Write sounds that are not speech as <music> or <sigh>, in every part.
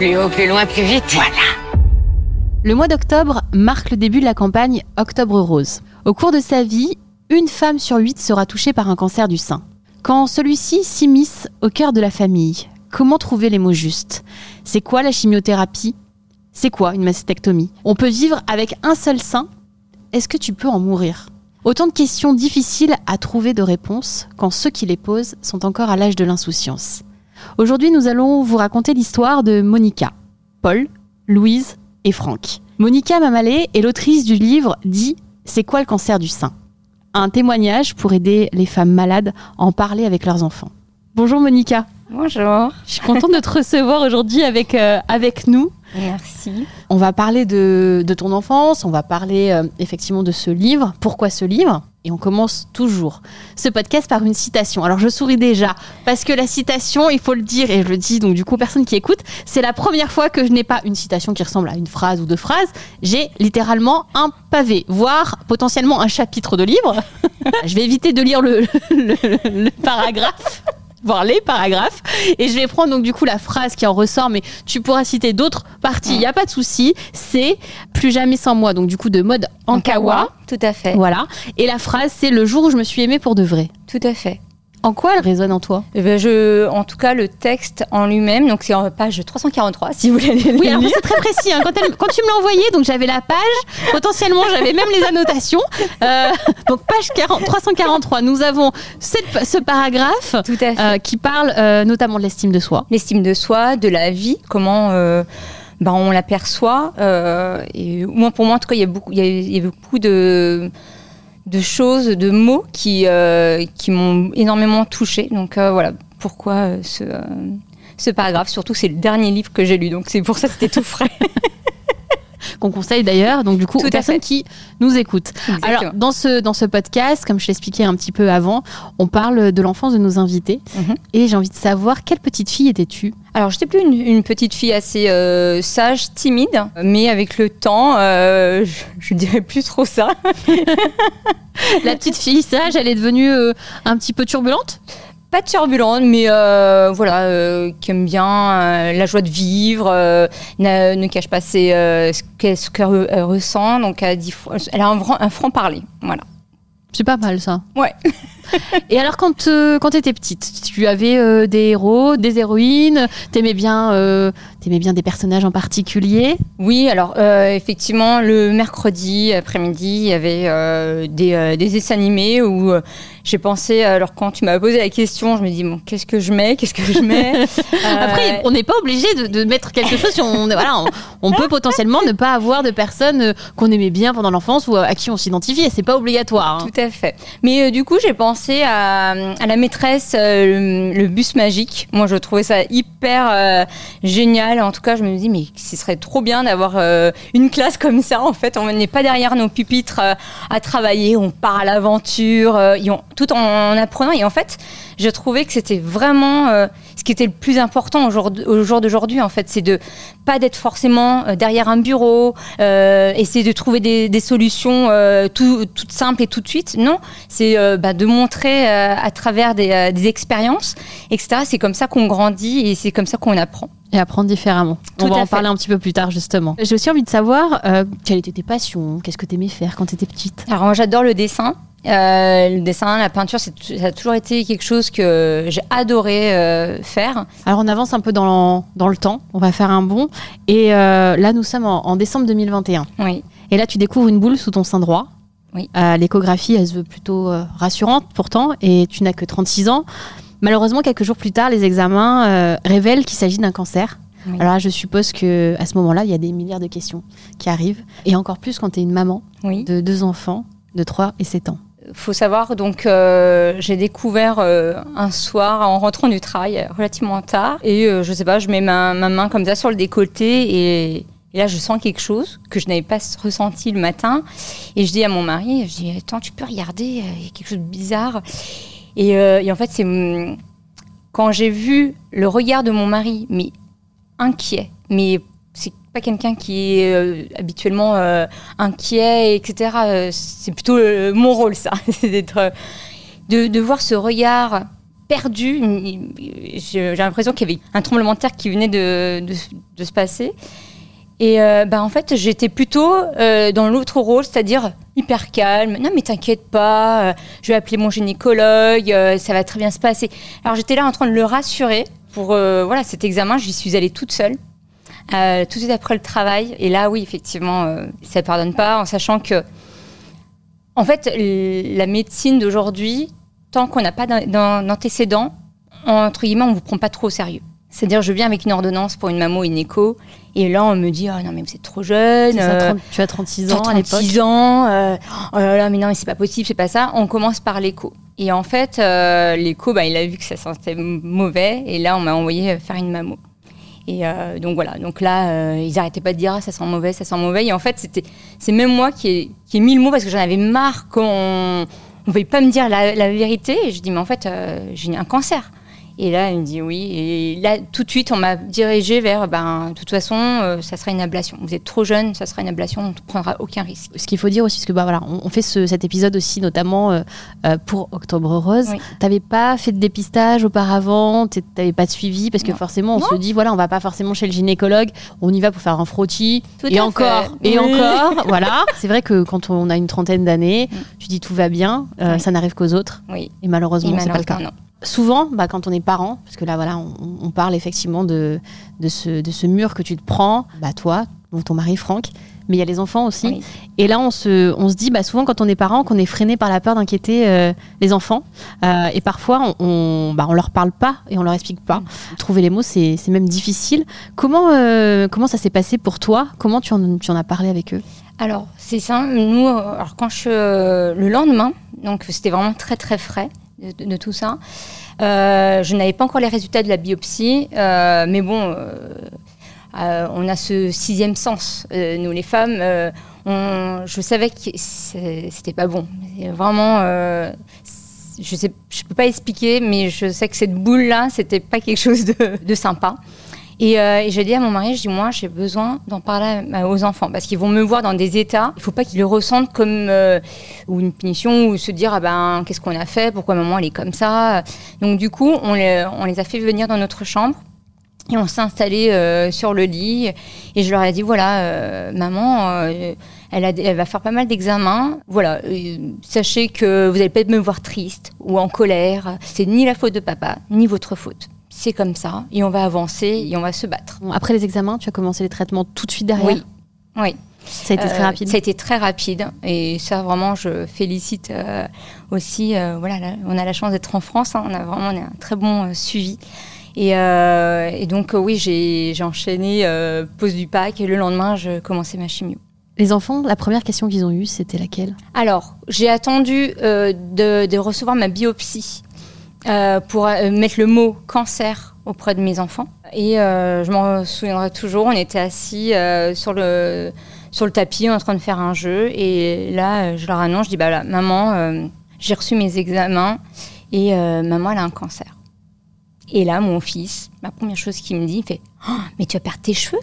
Plus haut, plus loin, plus vite. Voilà. Le mois d'octobre marque le début de la campagne Octobre Rose. Au cours de sa vie, une femme sur huit sera touchée par un cancer du sein. Quand celui-ci s'immisce au cœur de la famille, comment trouver les mots justes? C'est quoi la chimiothérapie? C'est quoi une mastectomie? On peut vivre avec un seul sein? Est-ce que tu peux en mourir? Autant de questions difficiles à trouver de réponses quand ceux qui les posent sont encore à l'âge de l'insouciance. Aujourd'hui, nous allons vous raconter l'histoire de Monica, Paul, Louise et Franck. Monica Mamalé est l'autrice du livre dit C'est quoi le cancer du sein? Un témoignage pour aider les femmes malades à en parler avec leurs enfants. Bonjour Monica, Bonjour. je suis contente de te recevoir aujourd'hui avec, euh, avec nous. Merci. On va parler de, de ton enfance, on va parler euh, effectivement de ce livre. Pourquoi ce livre? Et on commence toujours ce podcast par une citation. Alors je souris déjà parce que la citation, il faut le dire et je le dis donc du coup aux personnes qui écoutent, c'est la première fois que je n'ai pas une citation qui ressemble à une phrase ou deux phrases. J'ai littéralement un pavé, voire potentiellement un chapitre de livre. <laughs> je vais éviter de lire le, le- le paragraphe voir les paragraphes. Et je vais prendre donc du coup la phrase qui en ressort mais tu pourras citer d'autres parties il n'y a pas de souci. C'est plus jamais sans moi donc du coup de mode Ankawa Tout à fait. voilà. Et la phrase c'est le jour où je me suis aimée pour de vrai Tout à fait. En quoi elle résonne en toi Eh ben, je, en tout cas, le texte en lui-même, donc c'est en page 343, si vous voulez aller oui alors c'est très précis hein. quand, elle- quand tu me l'as envoyé donc j'avais la page potentiellement j'avais même les annotations Euh, donc page 40 343 nous avons cette- ce paragraphe Tout à fait. euh, qui parle euh, notamment de l'estime de soi L'estime de soi, de la vie, comment ben, on l'aperçoit. et moi, pour moi, en tout cas, il y a beaucoup, il y a, il y a beaucoup de de choses, de mots qui euh, m'ont énormément touchée. Donc euh, voilà, pourquoi euh, ce ce paragraphe. Surtout, c'est le dernier livre que j'ai lu, donc c'est pour ça que c'était tout frais. <laughs> qu'on conseille d'ailleurs, donc du coup Tout aux personnes fait. qui nous écoutent. Exactement. Alors dans ce, dans ce podcast, comme je l'expliquais un petit peu avant, on parle de l'enfance de nos invités Mhm. et j'ai envie de savoir quelle petite fille étais-tu? Alors, j'étais plus une, une petite fille assez euh, sage, timide, mais avec le temps, euh, je, je dirais plus trop ça. <laughs> La petite fille sage, elle est devenue euh, un petit peu turbulente? Pas turbulente, mais euh, voilà, euh, qui aime bien euh, la joie de vivre, euh, ne, ne cache pas ses, euh, ce qu'elle ressent, donc elle, dit, elle a un, franc- un franc parler, voilà. C'est pas mal ça. Ouais. <laughs> Et alors, quand, euh, quand tu étais petite, tu avais euh, des héros, des héroïnes, t'aimais bien, euh, t'aimais bien des personnages en particulier? Oui, alors effectivement, le mercredi après-midi, il y avait des, des dessins animés où j'ai pensé, alors quand tu m'as posé la question, je me dis, bon, qu'est-ce que je mets? Qu'est-ce que je mets? <laughs> Après, on n'est pas obligé de, de mettre quelque chose. Si on, voilà, on, on peut potentiellement ne pas avoir de personnes qu'on aimait bien pendant l'enfance ou à qui on s'identifiait. C'est pas obligatoire. hein. Tout à fait. Mais du coup, j'ai pensé à, la maîtresse, euh, le, bus magique. Moi, je trouvais ça hyper euh, génial. En tout cas, je me dis, mais ce serait trop bien d'avoir euh, une classe comme ça. En fait, on n'est pas derrière nos pupitres à travailler, on part à l'aventure, tout en, apprenant. Et en fait, je trouvais que c'était vraiment euh, ce qui était le plus important au jour, au jour d'aujourd'hui. En fait, c'est de pas d'être forcément euh, derrière un bureau, euh, essayer de trouver des, des solutions euh, tout- toutes simples et tout de suite. Non, c'est bah, de montrer à travers des, des expériences, etc. C'est comme ça qu'on grandit et c'est comme ça qu'on apprend. Et apprendre différemment. Tout on va en fait. parler un petit peu plus tard, justement. J'ai aussi envie de savoir euh, quelles étaient tes passions, qu'est-ce que tu aimais faire quand tu étais petite? Alors moi j'adore le dessin. Euh, le dessin, la peinture, ça a toujours été quelque chose que j'ai adoré euh, faire. Alors, on avance un peu dans, dans le temps. On va faire un bond. Et euh, là, nous sommes en, en décembre 2021. Oui. Et là, tu découvres une boule sous ton sein droit. Oui. L'échographie, elle se veut plutôt rassurante pourtant, et tu n'as que 36 ans. Malheureusement, quelques jours plus tard, les examens révèlent qu'il s'agit d'un cancer. Oui. Alors là, je suppose que à ce moment-là, il y a des milliards de questions qui arrivent, et encore plus quand tu es une maman Oui. de deux enfants de 3 et 7 ans. Faut savoir, donc euh, j'ai découvert euh, un soir en rentrant du travail euh, relativement tard. Et euh, je sais pas, je mets ma, ma main comme ça sur le décolleté et, là je sens quelque chose que je n'avais pas ressenti le matin. Et je dis à mon mari, je dis attends tu peux regarder, il y a quelque chose de bizarre. Et, et en fait c'est hum, quand j'ai vu le regard de mon mari, mais inquiet, mais pas quelqu'un qui est euh, habituellement euh, inquiet, etc. Euh, c'est plutôt mon rôle, ça, <laughs> c'est d'être, de, voir ce regard perdu. J'ai l'impression qu'il y avait un tremblement de terre qui venait de, de, se passer. Et bah, en fait, j'étais plutôt dans l'autre rôle, c'est-à-dire hyper calme. Non, mais t'inquiète pas, je vais appeler mon gynécologue, ça va très bien se passer. Alors j'étais là en train de le rassurer pour voilà cet examen. J'y suis allée toute seule. Euh, tout de suite après le travail. Et là, oui, effectivement, euh, ça ne pardonne pas, en sachant que, en fait, la médecine d'aujourd'hui, tant qu'on n'a pas d'an- d'an- d'antécédents, entre guillemets, on ne vous prend pas trop au sérieux. C'est-à-dire, je viens avec une ordonnance pour une mammo et une écho, et là, on me dit, oh non, mais vous êtes trop jeune. Ça, euh, 30 tu as 36 T'as ans à l'époque. 36 ans, euh, oh là là, mais non, mais c'est pas possible, c'est pas ça. On commence par l'écho. Et en fait, euh, l'écho, bah, il a vu que ça sentait mauvais, et là, on m'a envoyé faire une mammo. Et euh, donc voilà, donc là, euh, ils arrêtaient pas de dire ah, ça sent mauvais, ça sent mauvais. Et en fait, c'était, c'est même moi qui ai, qui ai mis le mot parce que j'en avais marre qu'on ne veuille pas me dire la, la vérité. Et je dis mais en fait, euh, j'ai un cancer. Et là, il me dit oui. Et là, tout de suite, on m'a dirigé vers, ben, de toute façon, euh, ça sera une ablation. Vous êtes trop jeune, ça sera une ablation, on ne prendra aucun risque. Ce qu'il faut dire aussi, parce que bah, voilà, on, on fait ce- cet épisode aussi notamment euh, euh, pour Octobre Rose. Oui. T'avais pas fait de dépistage auparavant, t'es- t'avais pas de suivi, parce que Non. forcément, on Non. se dit voilà, on va pas forcément chez le gynécologue, on y va pour faire un frottis, Tout et encore, fait. et Oui. encore, <laughs> voilà. C'est vrai que quand on a une trentaine d'années, Mm. tu dis tout va bien, euh, ça n'arrive qu'aux autres, et malheureusement, c'est pas le cas. non. Souvent, bah, quand on est parent, parce que là, voilà, on, on parle effectivement de, de, ce, de ce mur que tu te prends, bah, toi, ou ton mari Franck, mais il y a les enfants aussi. Oui. Et là, on se, on se dit, bah, souvent, quand on est parent, qu'on est freiné par la peur d'inquiéter euh, les enfants. Euh, et parfois, on, on, bah, on leur parle pas et on leur explique pas. Trouver les mots, c'est même difficile. Comment, euh, comment ça s'est passé pour toi? Comment tu en, tu en as parlé avec eux? Alors, c'est ça. Nous, alors quand je le lendemain, donc c'était vraiment très très frais de, tout ça. Euh, je n'avais pas encore les résultats de la biopsie, euh, mais bon, euh, on a ce sixième sens, nous les femmes. je savais que c'était pas bon. Vraiment, je je peux pas expliquer, mais je sais que cette boule là, c'était pas quelque chose de, de sympa. Et, euh, et j'ai dit à mon mari, je dis moi j'ai besoin d'en parler aux enfants parce qu'ils vont me voir dans des états. Il faut pas qu'ils le ressentent comme euh, ou une punition ou se dire ah ben qu'est-ce qu'on a fait, pourquoi maman elle est comme ça. Donc du coup on les, on les a fait venir dans notre chambre. Et on s'est installé euh, sur le lit et je leur ai dit voilà euh, maman euh, Elle, a, elle va faire pas mal d'examens. Voilà, euh, sachez que vous allez peut-être me voir triste ou en colère. C'est ni la faute de papa, ni votre faute. C'est comme ça, et on va avancer et on va se battre. Après les examens, tu as commencé les traitements tout de suite derrière Oui, oui. Ça a été très Euh, rapide. Ça a été très rapide et ça vraiment je félicite euh, aussi. euh, voilà, là, on a la chance d'être en France, hein, on a vraiment on a un très bon suivi. Et, et donc oui, j'ai enchaîné pause du pack et le lendemain je commençais ma chimio. Les enfants, la première question qu'ils ont eue, c'était laquelle? Alors j'ai attendu de, de recevoir ma biopsie euh, pour euh, mettre le mot cancer auprès de mes enfants. Et euh, je m'en souviendrai toujours, on était assis euh, sur le sur le tapis en train de faire un jeu. Et là, euh, je leur annonce, je dis, bah là, maman, euh, j'ai reçu mes examens et maman, elle a un cancer. Et là, mon fils, la première chose qu'il me dit, il fait, Oh, mais tu vas perdre tes cheveux?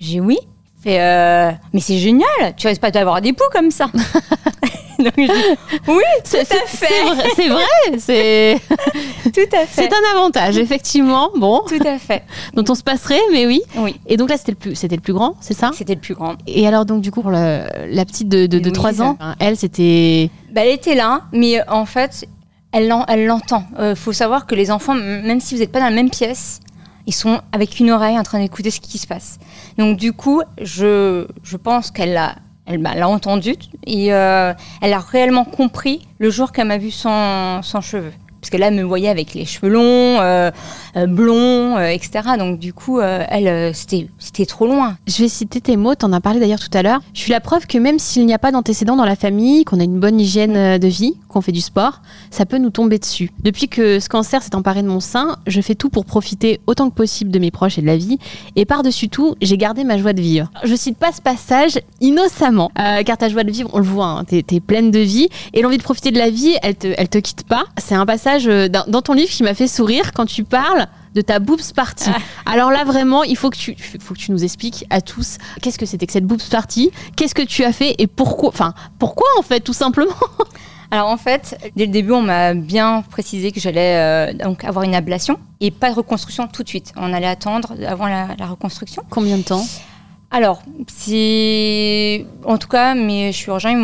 J'ai oui. Il fait, mais c'est génial, tu risques pas d'avoir des poux comme ça. <laughs> <laughs> Donc je dis, oui, tout à fait. C'est vrai, c'est <laughs> Tout à fait. c'est un avantage, effectivement. Bon, Tout à fait. dont on se passerait, mais oui. Oui, Et donc là, c'était le plus, c'était le plus grand, c'est ça? C'était le plus grand. Et alors donc du coup pour le- la petite de, de, de Louise. 3 ans, hein, elle c'était Bah, elle était là, mais euh, en fait, elle l'en- elle l'entend. Il faut savoir que les enfants, même si vous n'êtes pas dans la même pièce, ils sont avec une oreille en train d'écouter ce qui se passe. Donc du coup, je, je pense qu'elle l'a elle m'a- l'a entendu et euh, elle a réellement compris le jour qu'elle m'a vu sans, sans cheveux. Parce que là, elle me voyait avec les cheveux longs, euh, euh, blonds, euh, etc. Donc du coup, euh, elle, c'était c'était trop loin. Je vais citer tes mots, t'en as parlé d'ailleurs tout à l'heure. Je suis la preuve que même s'il n'y a pas d'antécédents dans la famille, qu'on a une bonne hygiène euh, de vie, qu'on fait du sport, ça peut nous tomber dessus. Depuis que ce cancer s'est emparé de mon sein, je fais tout pour profiter autant que possible de mes proches et de la vie. Et par-dessus tout, j'ai gardé ma joie de vivre. Je cite pas ce passage innocemment, car ta joie de vivre, on le voit, hein, t'es es pleine de vie. Et l'envie de profiter de la vie, elle te, elle te quitte pas. C'est un passage euh, dans, dans ton livre qui m'a fait sourire quand tu parles de ta boobs party. Alors là vraiment, il faut que tu faut que tu nous expliques à tous qu'est-ce que c'était que cette boobs party, qu'est-ce que tu as fait et pourquoi enfin pourquoi en fait tout simplement. <laughs> Alors en fait, dès le début, on m'a bien précisé que j'allais euh, donc avoir une ablation et pas de reconstruction tout de suite. On allait attendre avant la, la reconstruction. Combien de temps? Alors, c'est en tout cas, mes chirurgiens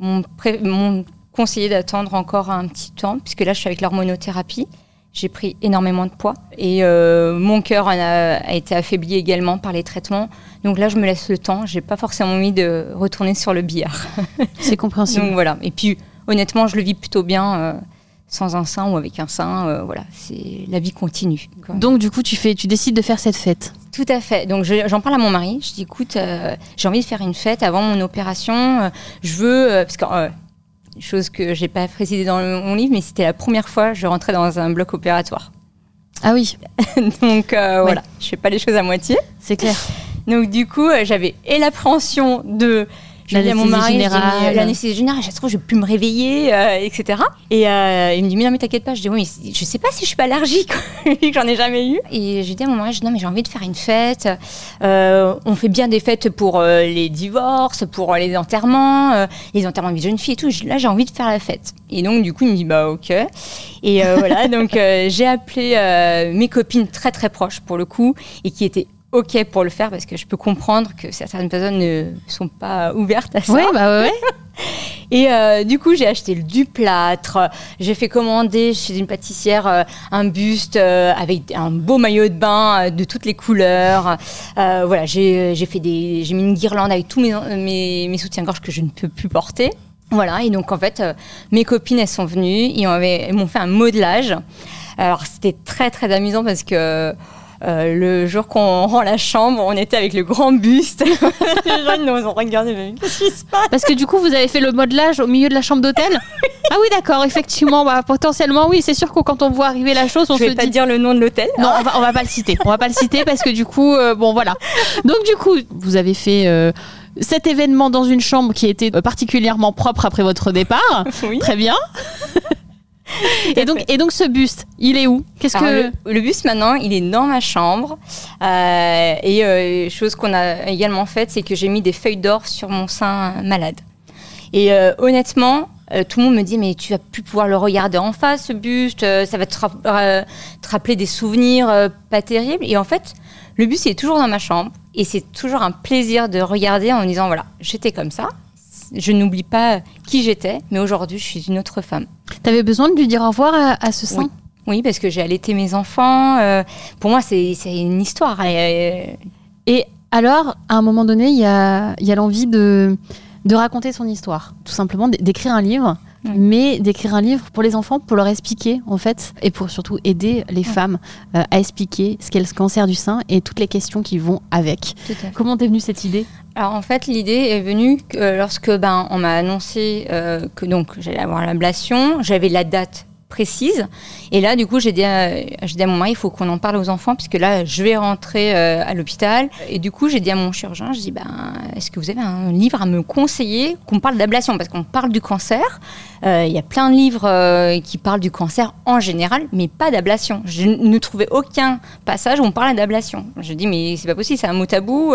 m'ont pré- m'ont conseillé d'attendre encore un petit temps puisque là, je suis avec l'hormonothérapie. J'ai pris énormément de poids et euh, mon cœur a, a été affaibli également par les traitements. Donc là, je me laisse le temps. J'ai pas forcément envie de retourner sur le billard. <laughs> C'est compréhensible. Donc voilà. Et puis honnêtement, je le vis plutôt bien euh, sans un sein ou avec un sein. euh, voilà, c'est la vie continue. quoi. Donc du coup, tu fais tu décides de faire cette fête. Tout à fait. Donc je- j'en parle à mon mari. Je dis écoute, euh, j'ai envie de faire une fête avant mon opération. Euh, je veux parce que chose que j'ai pas précisé dans le- mon livre, mais c'était la première fois que je rentrais dans un bloc opératoire. Ah oui, <laughs> Donc euh, voilà, je fais pas les choses à moitié. c'est clair. Donc du coup, euh, j'avais et l'appréhension de je dis à mon mari, générale. l'anesthésie générale, ça se trouve, je vais plus me réveiller, euh, etc. Et euh, il me dit, mais non, mais t'inquiète pas. Je dis, oui, mais je sais pas si je suis pas allergique, que <laughs> j'en ai jamais eu. Et j'ai dit à mon mari, je dis, non, mais j'ai envie de faire une fête. Euh, on fait bien des fêtes pour euh, les divorces, pour euh, les enterrements, euh, les enterrements de vie de jeune fille et tout. Je- Là, j'ai envie de faire la fête. Et donc, du coup, il me dit, bah, ok. Et euh, voilà, <laughs> donc euh, j'ai appelé euh, mes copines très, très proches, pour le coup, et qui étaient OK pour le faire parce que je peux comprendre que certaines personnes ne sont pas ouvertes à ça. Ouais, bah ouais. <laughs> Et euh, du coup, j'ai acheté du plâtre. J'ai fait commander chez une pâtissière euh, un buste euh, avec un beau maillot de bain euh, de toutes les couleurs. Euh, voilà, j'ai j'ai fait des, j'ai mis une guirlande avec tous mes mes, mes soutiens-gorge que je ne peux plus porter. Voilà, et donc en fait, mes copines, elles sont venues et on avait- elles m'ont fait un modelage. Alors c'était très très amusant parce que euh, le jour qu'on rend la chambre, on était avec le grand buste. <laughs> les gens ils nous ont regardé, mais qu'est-ce qui se passe Parce que du coup, vous avez fait le modelage au milieu de la chambre d'hôtel <laughs> Ah oui, d'accord, effectivement, bah, potentiellement, oui, c'est sûr que quand on voit arriver la chose, on Je se vais pas dit... dire le nom de l'hôtel. Non, on va, on va pas le citer. On va pas le citer parce que du coup, euh, bon voilà. Donc du coup, vous avez fait euh, cet événement dans une chambre qui était particulièrement propre après votre départ. Oui. Très bien. <laughs> et donc, et donc ce buste, il est où? Qu'est-ce que le, le bus maintenant, il est dans ma chambre. Euh, et euh, chose qu'on a également faite, c'est que j'ai mis des feuilles d'or sur mon sein malade. Et euh, honnêtement, tout le monde me dit mais tu vas plus pouvoir le regarder en face ce buste, ça va te, te rappeler des souvenirs pas terribles. Et en fait, Le bus, il est toujours dans ma chambre. Et c'est toujours un plaisir de regarder en me disant, voilà, j'étais comme ça. Je n'oublie pas qui j'étais, mais aujourd'hui, je suis une autre femme. T'avais besoin de lui dire au revoir à, à ce sein Oui. Oui, parce que j'ai allaité mes enfants. euh, pour moi, c'est c'est une histoire. Et, euh, Et alors, à un moment donné, il y a, y a l'envie de, de raconter son histoire. Tout simplement, d'écrire un livre. Mais d'écrire un livre pour les enfants, pour leur expliquer, en fait, et pour surtout aider les femmes euh, à expliquer ce qu'est le cancer du sein et toutes les questions qui vont avec. Comment t'es venue cette idée? Alors en fait, l'idée est venue que, euh, lorsque ben on m'a annoncé euh, que donc j'allais avoir l'ablation, j'avais la date précise. Et là du coup j'ai dit à, mon mari il faut qu'on en parle aux enfants puisque là je vais rentrer euh, à l'hôpital. Et du coup j'ai dit à mon chirurgien je dis ben est-ce que vous avez un livre à me conseiller qu'on parle d'ablation? Parce qu'on parle du cancer. Euh, il y a plein de livres euh, qui parlent du cancer en général mais pas d'ablation. Je ne trouvais aucun passage où on parle d'ablation. Je dis mais c'est pas possible c'est un mot tabou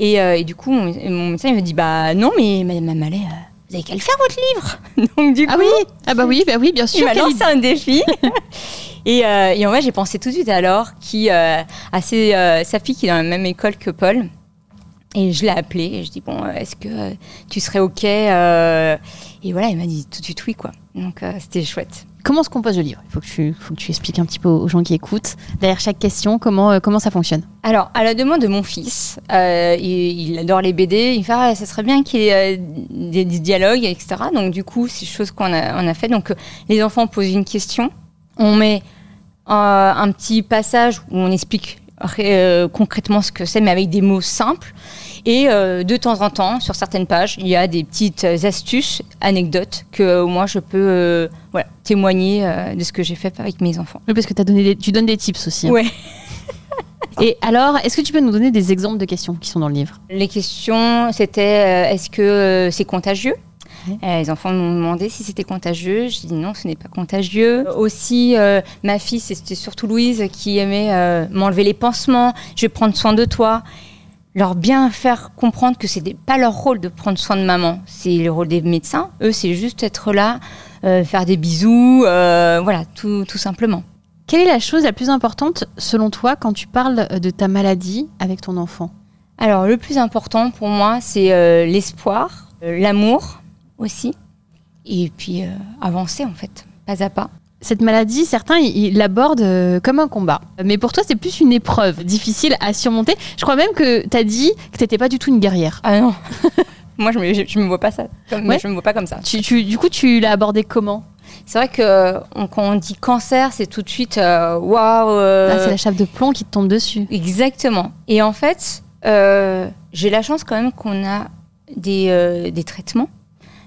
et, du coup, mon, médecin il me dit Bah non, mais Madame euh, vous avez qu'à le faire votre livre <laughs> Donc du coup, Ah oui Ah bah oui, bah oui, bien il sûr. m'a quelle lancé un défi. <laughs> et, euh, et en vrai, j'ai pensé tout de suite à Laure, qui euh, a ses, euh, sa fille qui est dans la même école que Paul. Et je l'ai appelé et je dis Bon, euh, est-ce que tu serais OK Et voilà, il m'a dit tout de suite oui, quoi. Donc c'était chouette. Comment se compose le livre? Il faut que tu, expliques un petit peu aux gens qui écoutent. Derrière chaque question, comment, euh, ça fonctionne? Alors, à la demande de mon fils, euh, il, adore les BD. Il me fait, ah, ça serait bien qu'il y ait euh, des, dialogues, etc. Donc, du coup, c'est chose qu'on a, a fait. Donc, les enfants posent une question. On met un petit passage où on explique concrètement ce que c'est, mais avec des mots simples. Et euh, de temps en temps, sur certaines pages, il y a des petites astuces, anecdotes que euh, moi je peux euh, voilà, témoigner euh, de ce que j'ai fait avec mes enfants. Oui, parce que as donné des- tu donnes des tips aussi. hein. Ouais. <laughs> Et alors, est-ce que tu peux nous donner des exemples de questions qui sont dans le livre? Les questions, c'était est-ce que c'est contagieux? Les enfants m'ont demandé si c'était contagieux. J'ai dit non, ce n'est pas contagieux. Aussi, euh, ma fille, c'était surtout Louise qui aimait euh, m'enlever les pansements. Je vais prendre soin de toi. Leur bien faire comprendre que c'est pas leur rôle de prendre soin de maman. C'est le rôle des médecins. Eux, c'est juste être là, euh, faire des bisous, euh, voilà, tout, tout simplement. Quelle est la chose la plus importante selon toi quand tu parles de ta maladie avec ton enfant? Alors, le plus important pour moi, c'est euh, l'espoir, l'amour aussi, et puis avancer en fait, pas à pas. Cette maladie, certains ils l'abordent euh, comme un combat. Mais pour toi, c'est plus une épreuve difficile à surmonter. Je crois même que tu as dit que tu n'étais pas du tout une guerrière. Ah non, <laughs> moi je me, je, je me vois pas ça, comme, Ouais. je me vois pas comme ça. Tu, tu- du coup, tu l'as abordé comment? C'est vrai que euh, on- quand on dit cancer, c'est tout de suite euh, waouh. euh, Ah, C'est la chape de plomb qui te tombe dessus. Exactement. Et en fait, euh, j'ai la chance quand même qu'on a des, euh, des traitements.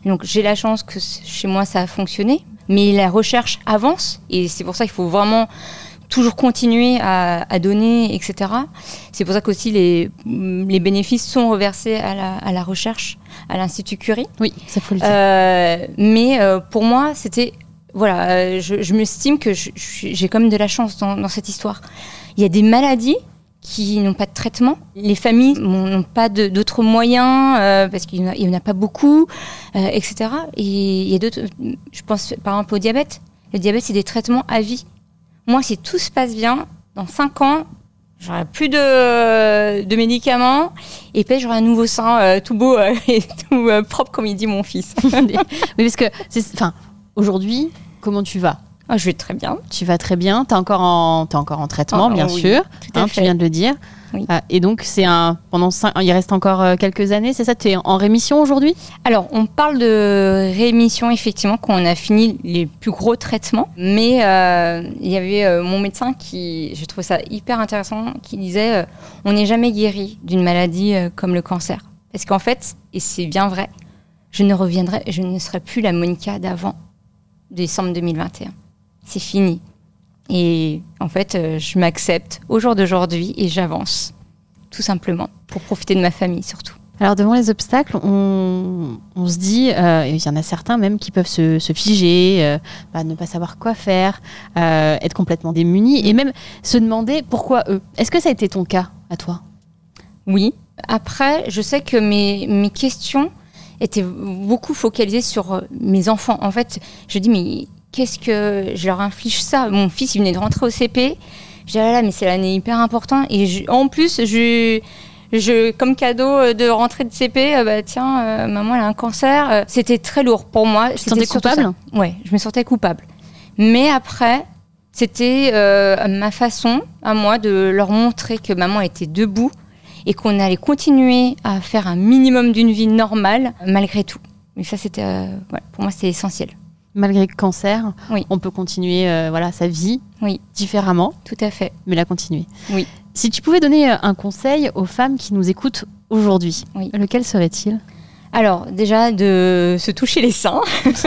Donc j'ai la chance que chez moi ça a fonctionné, mais la recherche avance et c'est pour ça qu'il faut vraiment toujours continuer à, à donner, etc. C'est pour ça qu'aussi les, les bénéfices sont reversés à la, à la recherche, à l'Institut Curie. Oui, ça faut le dire. Euh, mais euh, pour moi, c'était. Voilà, euh, je, je m'estime que je- je suis- j'ai quand même de la chance dans, dans cette histoire. Il y a des maladies qui n'ont pas de traitement. Les familles n'ont pas d'autres moyens euh, parce qu'il n'y en, a- pas beaucoup, euh, etc. Et il y a d'autres. Je pense par exemple au diabète. Le diabète, c'est des traitements à vie. Moi, si tout se passe bien, dans 5 ans, j'aurai plus de, de médicaments et puis j'aurai un nouveau sein euh, tout beau euh, <laughs> et tout euh, propre comme il dit mon fils. <laughs> oui, parce que, enfin, aujourd'hui, comment tu vas? Ah, je vais très bien. Tu vas très bien. T'es encore en, t'es encore en traitement, Ah, bien oui, sûr. tout à Hein, tu viens de le dire. Oui. Ah, et donc, c'est un pendant cinq, il reste encore euh, quelques années. C'est ça? Tu es en rémission aujourd'hui? Alors, on parle de rémission, effectivement, quand on a fini les plus gros traitements. Mais euh, il y avait euh, mon médecin qui, je trouve ça hyper intéressant, qui disait euh, on n'est jamais guéri d'une maladie euh, comme le cancer. Parce qu'en fait, et c'est bien vrai, je ne reviendrai, je ne serai plus la Monica d'avant décembre 2021. C'est fini. Et en fait, euh, je m'accepte au jour d'aujourd'hui et j'avance, tout simplement, pour profiter de ma famille surtout. Alors devant les obstacles, on, on se dit, euh, il y en a certains même qui peuvent se, se figer, euh, bah, ne pas savoir quoi faire, euh, être complètement démunis, et même se demander pourquoi eux. Est-ce que ça a été ton cas à toi? Oui. Après, je sais que mes, mes questions étaient beaucoup focalisées sur mes enfants. En fait, je dis, mais qu'est-ce que je leur inflige ça? Mon fils, il venait de rentrer au CP. Je dis, ah là là, mais c'est l'année hyper importante. Et je- en plus, je, je, comme cadeau euh, de rentrée de CP, euh, bah, tiens, euh, maman, elle a un cancer. C'était très lourd pour moi. te C'était sentais coupable? Ouais, je me sentais coupable. Mais après, c'était euh, ma façon, à moi, de leur montrer que maman était debout et qu'on allait continuer à faire un minimum d'une vie normale malgré tout. Et ça, c'était, euh, voilà, pour moi, c'était essentiel. Malgré le cancer, Oui. on peut continuer euh, voilà, sa vie Oui. différemment, Tout à fait. mais la continuer. Oui. Si tu pouvais donner euh, un conseil aux femmes qui nous écoutent aujourd'hui, Oui. lequel serait-il? Alors, déjà, de se toucher les seins. <laughs>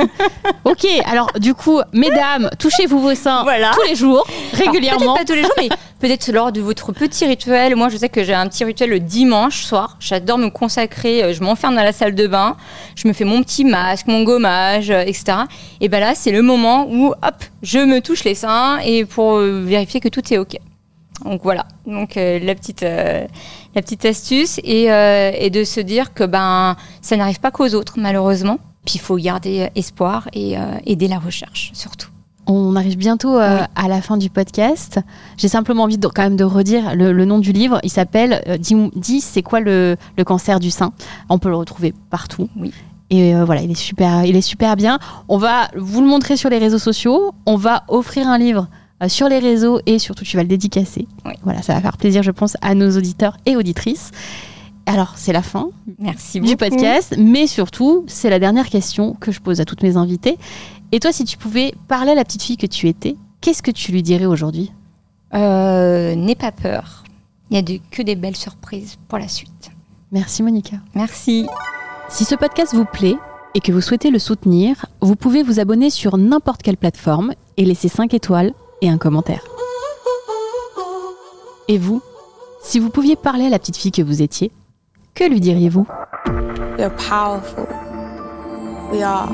Ok, alors du coup, mesdames, touchez-vous vos seins Voilà. tous les jours, Alors, régulièrement. Peut-être pas tous les jours, mais <laughs> peut-être lors de votre petit rituel. Moi, je sais que j'ai un petit rituel le dimanche soir. J'adore me consacrer. euh, Je m'enferme dans la salle de bain. Je me fais mon petit masque, mon gommage, euh, etc. Et ben là, c'est le moment où, hop, je me touche les seins et pour euh, vérifier que tout est ok. Donc voilà. Donc euh, la petite, euh, la petite astuce et, euh, et de se dire que ben ça n'arrive pas qu'aux autres, malheureusement. Puis il faut garder espoir et aider la recherche surtout. On arrive bientôt Oui. à la fin du podcast. J'ai simplement envie de, quand même de redire le, le nom du livre. Il s'appelle euh, Dis, dis, c'est quoi le, le cancer du sein? On peut le retrouver partout. Oui. Et euh, voilà, il est super, il est super bien. On va vous le montrer sur les réseaux sociaux. On va offrir un livre sur les réseaux et surtout tu vas le dédicacer. Oui. Voilà, ça va faire plaisir, je pense, à nos auditeurs et auditrices. Alors, c'est la fin Merci beaucoup. du podcast, mais surtout, c'est la dernière question que je pose à toutes mes invitées. Et toi, si tu pouvais parler à la petite fille que tu étais, qu'est-ce que tu lui dirais aujourd'hui? Euh, N'aie pas peur. Il n'y a de- que des belles surprises pour la suite. Merci Monica. Merci. Si ce podcast vous plaît et que vous souhaitez le soutenir, vous pouvez vous abonner sur n'importe quelle plateforme et laisser 5 étoiles et un commentaire. Et vous, si vous pouviez parler à la petite fille que vous étiez, que lui diriez-vous? Powerful. We are.